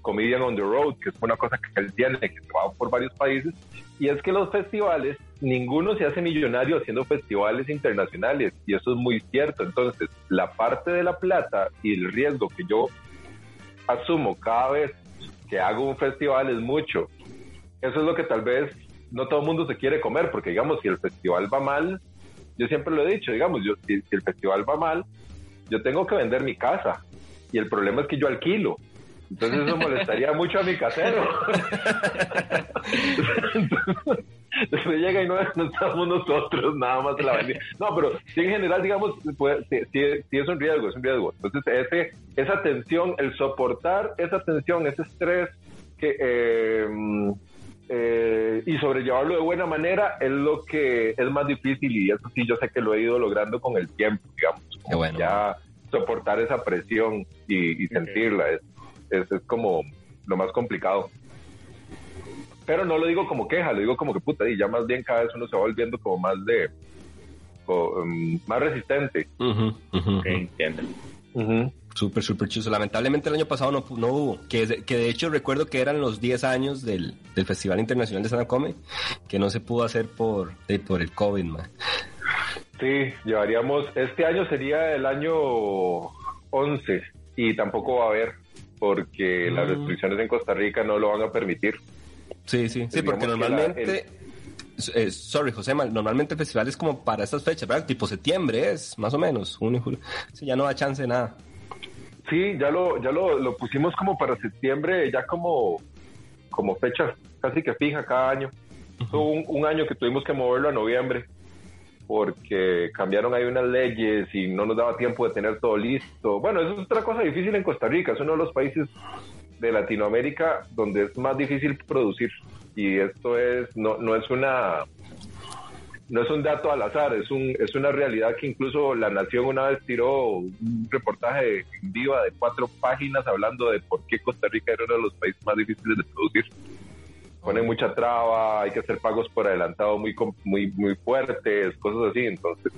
Comedian on the Road, que es una cosa que él tiene, que va por varios países, y es que los festivales, ninguno se hace millonario haciendo festivales internacionales, y eso es muy cierto. Entonces, la parte de la plata y el riesgo que yo asumo cada vez que hago un festival es mucho. Eso es lo que tal vez no todo el mundo se quiere comer, porque digamos, si el festival va mal, yo siempre lo he dicho, digamos, yo, si, el festival va mal, yo tengo que vender mi casa. Y el problema es que yo alquilo. Entonces eso molestaría mucho a mi casero. Entonces llega y no, estamos nosotros, nada más la vendida. No, pero sí en general, digamos, pues, sí, es un riesgo, es un riesgo. Entonces ese, esa tensión, el soportar esa tensión, ese estrés que... Eh, eh, y sobrellevarlo de buena manera es lo que es más difícil y eso sí yo sé que lo he ido logrando con el tiempo, digamos. Ya soportar esa presión y, sentirla es, es, como lo más complicado. Pero no lo digo como queja, lo digo como que puta, y ya más bien cada vez uno se va volviendo como más de, um, más resistente. entiendo. Súper, súper chuso. Lamentablemente el año pasado no, no hubo. Que, que de hecho recuerdo que eran los 10 años del, del Festival Internacional de Sanacome, que no se pudo hacer por, por el COVID, man. Sí, llevaríamos. Este año sería el año 11 y tampoco va a haber, porque las mm. restricciones en Costa Rica no lo van a permitir. Sí, sí, sí, porque normalmente. Eh, sorry, José, normalmente el festival es como para estas fechas, ¿verdad? Tipo septiembre es, más o menos, junio, julio. Sí, ya no da chance de nada. Sí, ya lo, ya lo, pusimos como para septiembre, ya como, como fecha casi que fija cada año. Hubo un, año que tuvimos que moverlo a noviembre porque cambiaron ahí unas leyes y no nos daba tiempo de tener todo listo. Bueno, eso es otra cosa difícil en Costa Rica, es uno de los países de Latinoamérica donde es más difícil producir y esto es no, no es una no es un dato al azar, es, un, es una realidad que incluso La Nación una vez tiró un reportaje en viva de cuatro páginas hablando de por qué Costa Rica era uno de los países más difíciles de producir. Pone mucha traba, hay que hacer pagos por adelantado muy, muy, muy fuertes, cosas así. Entonces,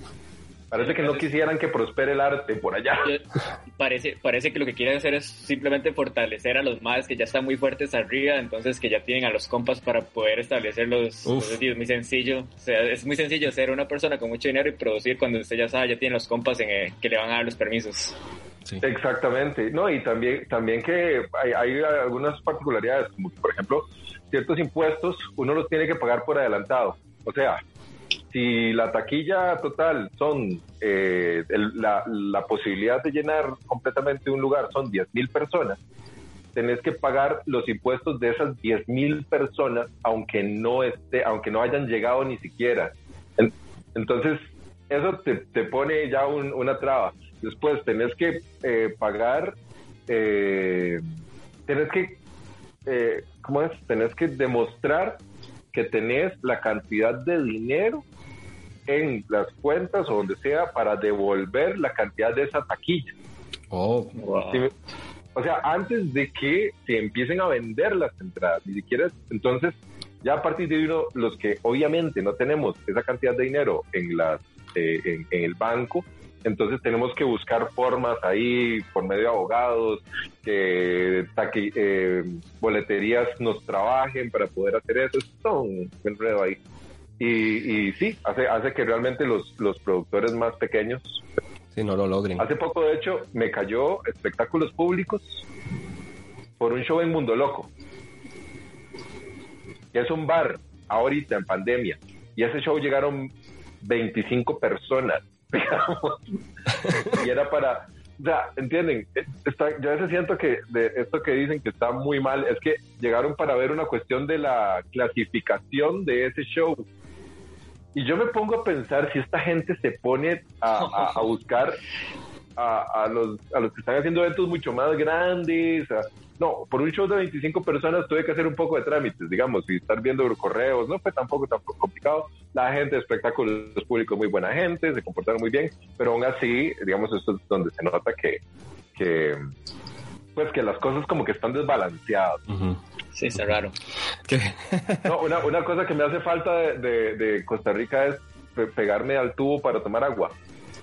Parece que no quisieran que prospere el arte por allá. Parece, parece que lo que quieren hacer es simplemente fortalecer a los más que ya están muy fuertes arriba, entonces que ya tienen a los compas para poder establecer los... Es muy sencillo. O sea, es muy sencillo ser una persona con mucho dinero y producir cuando usted ya sabe, ya tiene los compas en, eh, que le van a dar los permisos. Exactamente. No, y también, también que hay, hay algunas particularidades, como por ejemplo, ciertos impuestos uno los tiene que pagar por adelantado. O sea, si la taquilla total son eh, la, posibilidad de llenar completamente un lugar son 10 mil personas, tenés que pagar los impuestos de esas 10 mil personas, aunque no esté, aunque no hayan llegado ni siquiera. Entonces, eso te, pone ya una traba. Después tenés que eh, pagar, eh, tenés que, eh, ¿cómo es? Tenés que demostrar que tenés la cantidad de dinero en las cuentas o donde sea para devolver la cantidad de esa taquilla. Oh, o sea, antes de que se empiecen a vender las entradas, ni siquiera, entonces, ya a partir de uno, los que obviamente no tenemos esa cantidad de dinero en, las, eh, en, el banco, entonces tenemos que buscar formas ahí por medio de abogados, que eh, boleterías nos trabajen para poder hacer eso. Es todo un enredo ahí. Y, y sí, hace, hace que realmente los, los productores más pequeños si no lo logren. Hace poco, de hecho, me cayó espectáculos públicos por un show en Mundo Loco, que es un bar ahorita en pandemia. Y a ese show llegaron 25 personas y era para, o sea, entienden, yo a veces siento que de esto que dicen que está muy mal, es que llegaron para ver una cuestión de la clasificación de ese show. Y yo me pongo a pensar si esta gente se pone a, buscar a, los, a los que están haciendo eventos mucho más grandes, no, por un show de 25 personas tuve que hacer un poco de trámites, digamos, y estar viendo correos, no fue tampoco tan complicado. La gente de espectáculos públicos muy buena gente, se comportaron muy bien, pero aún así, digamos, esto es donde se nota que, que pues que las cosas como que están desbalanceadas. Sí, está raro. No, una, una cosa que me hace falta de, de- de Costa Rica es pe- pegarme al tubo para tomar agua.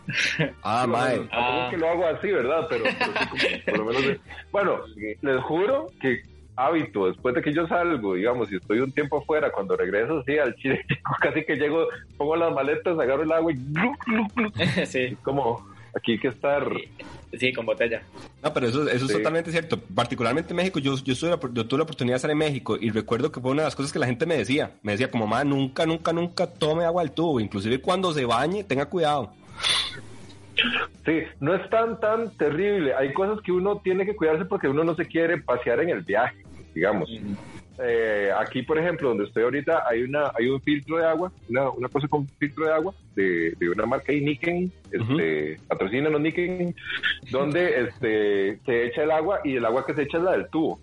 Ah, mae. Ah. que lo hago así, ¿verdad? Pero, pero sí como- por lo menos... de- Bueno, les juro que hábito, después de que yo salgo, digamos, si estoy un tiempo afuera, cuando regreso, sí, al Chile, casi que llego, pongo las maletas, agarro el agua y... glu, glu, glu. sí, como, aquí hay que estar... sí, con botella. No, pero eso, eso es totalmente cierto. Particularmente en México, yo, yo, estuve, yo tuve la oportunidad de estar en México y recuerdo que fue una de las cosas que la gente me decía. Me decía como, mamá, nunca, nunca, nunca tome agua del tubo. Inclusive cuando se bañe, tenga cuidado. Sí, no es tan, tan terrible. Hay cosas que uno tiene que cuidarse porque uno no se quiere pasear en el viaje, digamos. Eh, aquí, por ejemplo, donde estoy ahorita, hay una hay un filtro de agua, una, una cosa con filtro de agua de, de una marca ahí, Niken, este, patrocina los Niken, donde este, se echa el agua y el agua que se echa es la del tubo.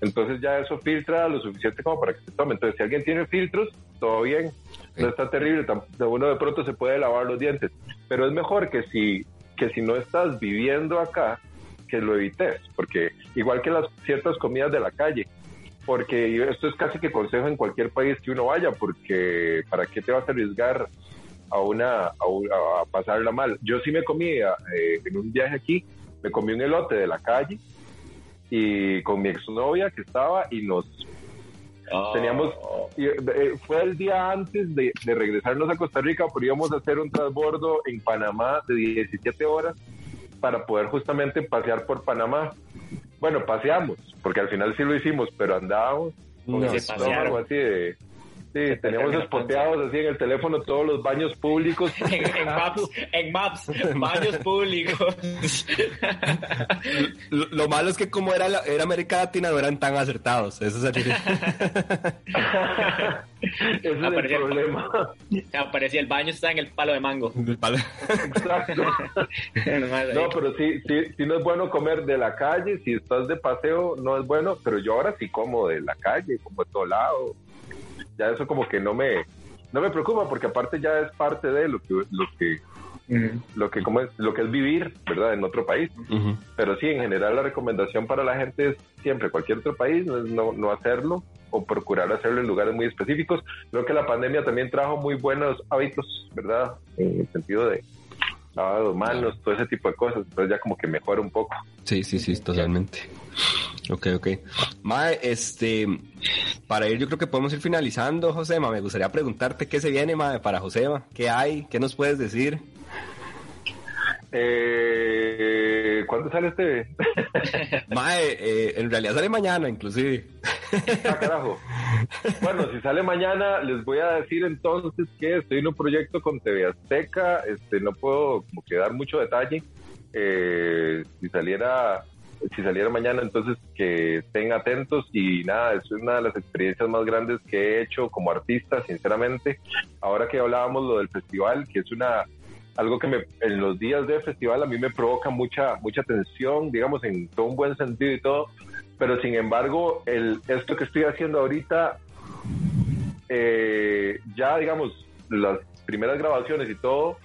Entonces ya eso filtra lo suficiente como para que se tome. Entonces, si alguien tiene filtros, todo bien, no está terrible, uno de pronto se puede lavar los dientes, pero es mejor que si, que si no estás viviendo acá, que lo evites, porque igual que las ciertas comidas de la calle, porque esto es casi que consejo en cualquier país que uno vaya, porque ¿para qué te vas a arriesgar a una a, pasarla mal? Yo sí me comí eh, en un viaje aquí, me comí un elote de la calle y con mi exnovia que estaba y nos Oh. Teníamos- eh, fue el día antes de, de regresarnos a Costa Rica, pero íbamos a hacer un transbordo en Panamá de 17 horas para poder justamente pasear por Panamá. Bueno, paseamos, porque al final sí lo hicimos, pero andábamos con No, el así de... Sí, teníamos terminó espoteados así en el teléfono todos los baños públicos. en, en Maps, en Maps, baños públicos. Lo, lo malo es que como era, la- era América Latina, no eran tan acertados. Eso es el- Ese es el problema. Aparecía el baño, está en el palo de mango. el palo. Exacto. No, pero sí, sí, sí no es bueno comer de la calle, si estás de paseo no es bueno, pero yo ahora sí como de la calle, como de todo lado. Ya eso como que no me no me preocupa porque aparte ya es parte de lo que lo que lo que como es lo que es vivir, ¿verdad? En otro país. Pero sí, en general la recomendación para la gente es siempre cualquier otro país no, es no, no hacerlo o procurar hacerlo en lugares muy específicos. Creo que la pandemia también trajo muy buenos hábitos, ¿verdad? En el sentido de lavado de manos, todo ese tipo de cosas. Entonces ya como que mejora un poco. Sí, sí, sí, totalmente. Ok, ok. Mae, este, para ir yo creo que podemos ir finalizando, Josema. Me gustaría preguntarte qué se viene, Mae, para Josema. ¿Qué hay? ¿Qué nos puedes decir? Eh, ¿Cuándo sale este? Mae, eh, en realidad sale mañana, inclusive. ah, carajo. Bueno, si sale mañana, les voy a decir entonces que estoy en un proyecto con TV Azteca. Este, no puedo como que dar mucho detalle. Eh, si saliera si saliera mañana, entonces que estén atentos y nada, es una de las experiencias más grandes que he hecho como artista, sinceramente. Ahora que hablábamos lo del festival, que es una algo que me, en los días de festival a mí me provoca mucha mucha tensión, digamos, en todo un buen sentido y todo, pero sin embargo, el, esto que estoy haciendo ahorita, eh, ya digamos, las primeras grabaciones y todo,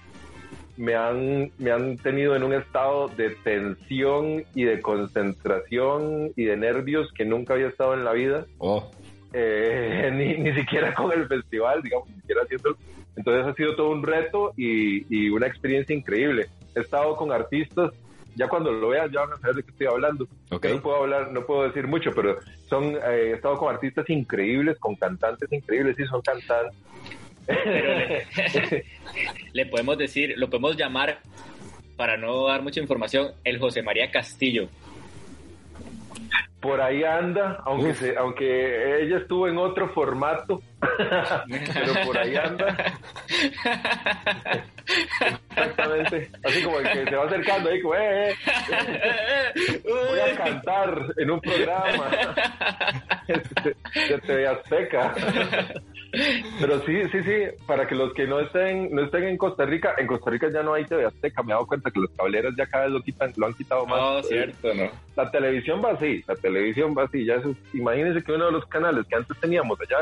me han, me han tenido en un estado de tensión y de concentración y de nervios que nunca había estado en la vida, Oh, eh, ni, ni siquiera con el festival, digamos, ni siquiera haciendo... Entonces ha sido todo un reto y, y una experiencia increíble. He estado con artistas, ya cuando lo vean ya van a saber de qué estoy hablando. No puedo hablar, no puedo decir mucho, pero son, eh, he estado con artistas increíbles, con cantantes increíbles, sí, son cantantes. Pero le, le podemos decir, lo podemos llamar, para no dar mucha información, el José María Castillo. Por ahí anda, aunque Uf. se, aunque ella estuvo en otro formato, pero por ahí anda. Exactamente. Así como el que se va acercando ahí, como, eh, eh, voy a cantar en un programa este, de TV Azteca. Pero sí, sí, sí, para que los que no estén, no estén en Costa Rica, en Costa Rica ya no hay TV Azteca, me he dado cuenta que los cableras ya cada vez lo quitan, lo han quitado más. No, cierto, ¿no? La televisión va así, la televisión va así, ya eso, imagínense que uno de los canales que antes teníamos allá,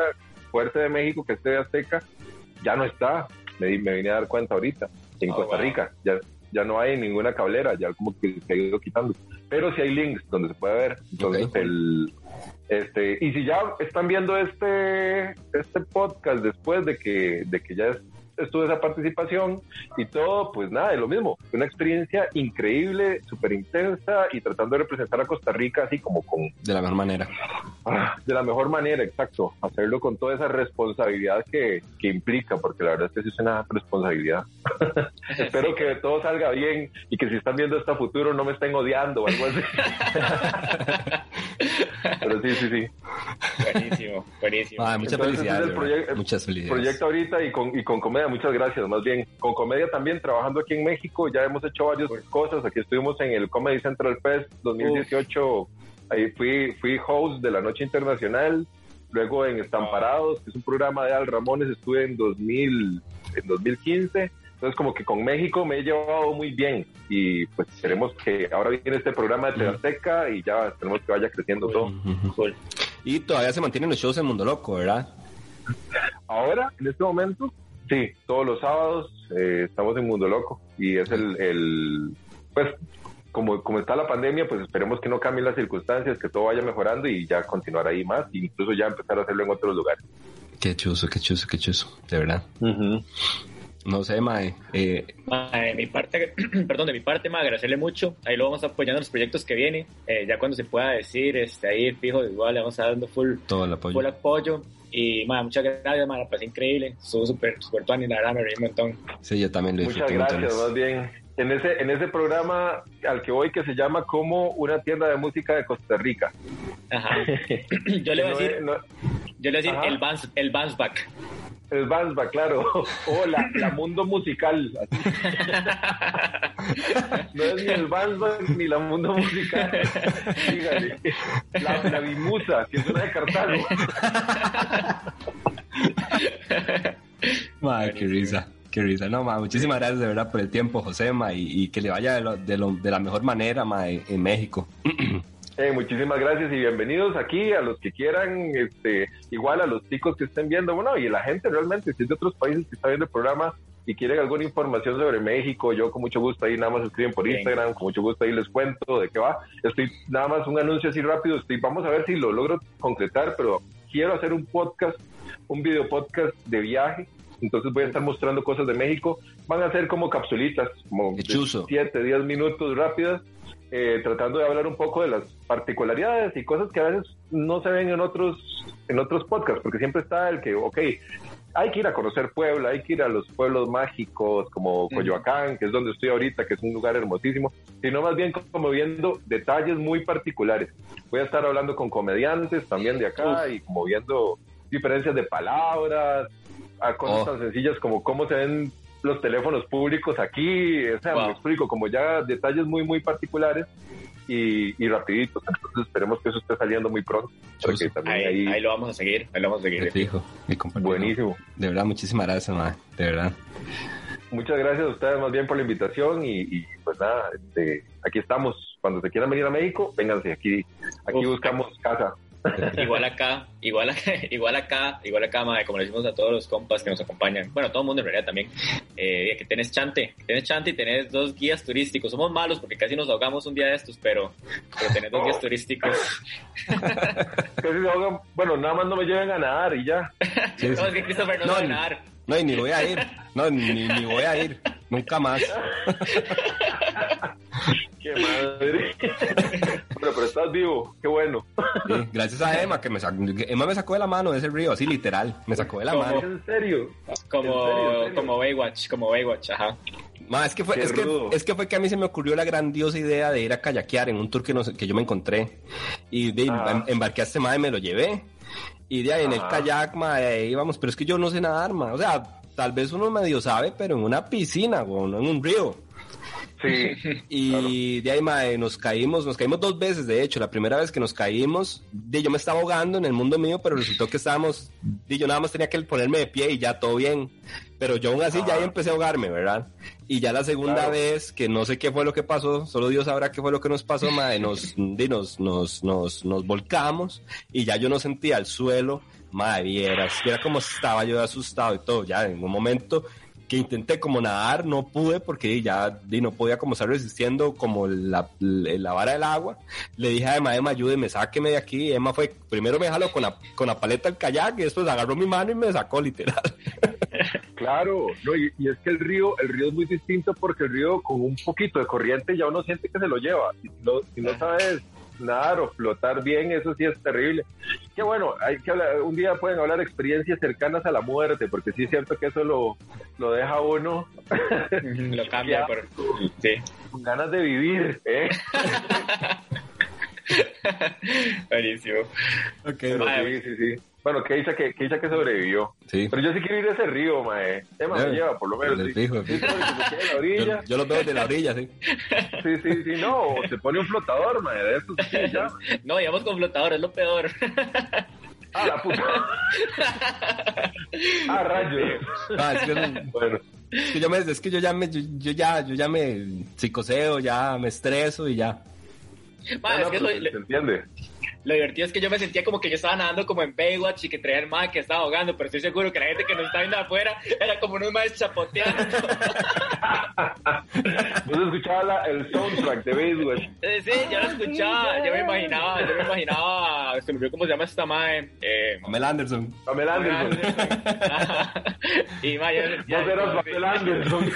fuerte de México, que es TV Azteca, ya no está, me, me vine a dar cuenta ahorita, en Oh, Costa wow. Rica, ya, ya no hay ninguna cablera, ya como que se ha ido quitando. Pero sí hay links donde se puede ver. Entonces, el, este, y si ya están viendo este, este podcast después de que, de que ya es- estuvo esa participación y todo, pues nada, es lo mismo. Una experiencia increíble, súper intensa y tratando de representar a Costa Rica así como con De la mejor manera. Ah, de la mejor manera, exacto. Hacerlo con toda esa responsabilidad que, que implica, porque la verdad es que sí es una responsabilidad. Espero que todo salga bien y que si están viendo esto a futuro no me estén odiando o algo así. Pero sí, sí, sí. Buenísimo, buenísimo. Ah, muchas Entonces, felicidades. el Muchas felicidades. Proyecto ahorita y con, y con comedia, muchas gracias, más bien. Con comedia también, trabajando aquí en México, ya hemos hecho varias cosas. Aquí estuvimos en el Comedy Central Fest 2018. Ahí fui, fui host de la Noche Internacional. Luego en Estamparados, que es un programa de Al Ramones, estuve en, 2000, en 2015. Entonces, como que con México me he llevado muy bien. Y pues queremos que ahora viene este programa de Teateca y ya tenemos que vaya creciendo todo. Y todavía se mantienen los shows en Mundo Loco, ¿verdad? Ahora, en este momento, sí, todos los sábados eh, estamos en Mundo Loco y es el, el pues, como, como está la pandemia, pues esperemos que no cambien las circunstancias, que todo vaya mejorando y ya continuar ahí más e incluso ya empezar a hacerlo en otros lugares. Qué chuzo, qué chuzo, qué chuzo. De verdad. No sé, Mae. Eh, Ma, de mi parte, perdón, de mi parte, ma, agradecerle mucho. Ahí lo vamos apoyando en los proyectos que vienen. Eh, ya cuando se pueda decir, este, ahí fijo, igual le vamos a dando full, todo el apoyo. full apoyo. Y ma, muchas gracias, ma, la pasé increíble. Estuvo súper, súper tuani, la verdad, me reí un montón. Sí, yo también lo Muchas disfruté gracias, montones. más bien. En ese, en ese programa al que voy que se llama como una tienda de música de Costa Rica. Ajá. Yo le voy a No decir, es- no- yo le voy a decir Ajá. el bounce, el bounce back. el Banzba, claro. O la, la Mundo Musical. No es ni el Banzba ni la Mundo Musical. Dígale. La, la Bimusa, que es una de Cartago. Mae, qué risa. Qué risa. No, ma, muchísimas gracias de verdad por el tiempo, José, ma, y, y que le vaya de, lo- de, lo- de la mejor manera, ma, en, en México. Eh, muchísimas gracias y bienvenidos aquí a los que quieran, este, igual a los chicos que estén viendo, bueno, y la gente realmente, si es de otros países que está viendo el programa y quieren alguna información sobre México, yo con mucho gusto ahí nada más escriben por Bien. Instagram, con mucho gusto ahí les cuento de qué va. Estoy nada más un anuncio así rápido, estoy, vamos a ver si lo logro concretar, pero quiero hacer un podcast, un video podcast de viaje. Entonces voy a estar mostrando cosas de México. Van a ser como capsulitas, como Qué de chuzo. 7, 10 minutos rápidas, eh, tratando de hablar un poco de las particularidades y cosas que a veces no se ven en otros, en otros podcasts, porque siempre está el que, ok, hay que ir a conocer Puebla, hay que ir a los pueblos mágicos como Coyoacán, que es donde estoy ahorita, que es un lugar hermosísimo, sino más bien como viendo detalles muy particulares. Voy a estar hablando con comediantes también de acá y como viendo diferencias de palabras, a cosas Oh. tan sencillas como cómo se ven los teléfonos públicos aquí, o sea, Wow. me explico, como ya detalles muy, muy particulares y, y rapiditos. Entonces esperemos que eso esté saliendo muy pronto. Porque Chuzo. también Ahí, ahí, ahí lo vamos a seguir, ahí lo vamos a seguir. Qué fijo, mi compañero. buenísimo. De verdad, muchísimas gracias, ma, de verdad. Muchas gracias a ustedes más bien por la invitación y, y, pues nada, este, aquí estamos. Cuando se quieran venir a México, vénganse, aquí, aquí Uf. buscamos casa. Igual acá, igual acá, igual acá, igual acá, madre, como le decimos a todos los compas que nos acompañan, bueno, todo el mundo en realidad también, eh, que tenés chante, que tenés chante y tenés dos guías turísticos. Somos malos porque casi nos ahogamos un día de estos, pero, pero tenés dos guías turísticos. Casi se ahogan. bueno, nada más no me lleven a nadar y ya. Sí, No, sí. es que Christopher no, No, sabe nadar. No, y ni voy a ir. No, ni, ni voy a ir. Nunca más. ¡Qué madre! bueno, pero estás vivo, qué bueno. Sí, gracias a Emma, que me sacó, Emma me sacó de la mano de ese río, así literal. Me sacó de la ¿Cómo? mano. ¿En serio? Como, ¿En serio, en serio? como Baywatch, como Baywatch, ajá. Ma, es que fue, es que, es que fue que a mí se me ocurrió la grandiosa idea de ir a kayakear en un tour que, no sé- que yo me encontré. Y de, Ajá. em- embarqué a este ma y me lo llevé. Y de ahí en el kayak, ma, de ahí íbamos, pero es que yo no sé nadar, ma. O sea, tal vez uno medio sabe, pero en una piscina, o no en un río. Sí. Y de ahí, mae, nos caímos, nos caímos dos veces, de hecho. La primera vez que nos caímos, de, yo me estaba ahogando en el mundo mío, pero resultó que estábamos, de, yo nada más tenía que ponerme de pie y ya todo bien. Pero yo aún así ya ahí empecé a ahogarme, ¿verdad? Y ya la segunda Claro. vez, que no sé qué fue lo que pasó, solo Dios sabrá qué fue lo que nos pasó, mae, nos, de, nos, nos, nos, nos volcamos y ya yo no sentía el suelo, madre, vieras, viera cómo estaba yo asustado y todo, ya en un momento que intenté como nadar, no pude porque ya no podía como estar resistiendo como la, la vara del agua. Le dije a Emma, Emma, ayúdeme, sáqueme de aquí. Emma fue, primero me jaló con la, con la paleta del kayak y después agarró mi mano y me sacó literal. Claro, no, y, y es que el río, el río es muy distinto porque el río con un poquito de corriente ya uno siente que se lo lleva. Y si no, si no sabes nadar o flotar bien, eso sí es terrible. Que bueno, hay que hablar, un día pueden hablar experiencias cercanas a la muerte, porque sí es cierto que eso lo, lo deja uno Lo cambia por... Sí. con ganas de vivir, ¿eh? Buenísimo. Pero Mae, sí, sí, sí. Bueno, que dice que, que, dice que sobrevivió. Sí. Pero yo sí quiero ir a ese río, mae. Emma me lleva, por lo menos. Sí, la Yo, orilla. yo lo veo desde la orilla, sí. Sí, sí, sí, no. o Se pone un flotador, mae, de esos sí, ya. No, íbamos con flotador, es lo peor. Ah, la puta. Ah, rayos. Ah, es, que, Bueno, es que yo me, es que yo ya me, yo, yo ya, yo ya me psicoseo, ya me estreso y ya. Ma, no, es que lo, se entiende. Lo divertido es que yo me sentía como que yo estaba nadando como en Baywatch y que traía el mae que estaba ahogando, pero estoy seguro que la gente que nos está viendo afuera era como unos maes chapoteando. Vos escuchabas la- el soundtrack de Baywatch. Eh, sí, yo lo escuchaba, yo me imaginaba, yo me imaginaba, se me olvidó cómo se llama esta mae. Eh, Pamela Anderson. Pamela Anderson. Ajá. y mae, Vos eras Pamela Anderson.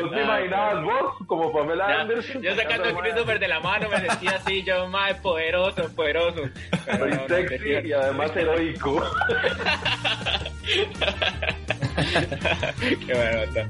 ¿Vos te imaginabas vos como Pamela Ya, Anderson? yo sacando a Christopher de la mano me sentía así, yo mae, poderoso, poderoso. Pero Soy no, no, sexy y además heroico. Qué bueno.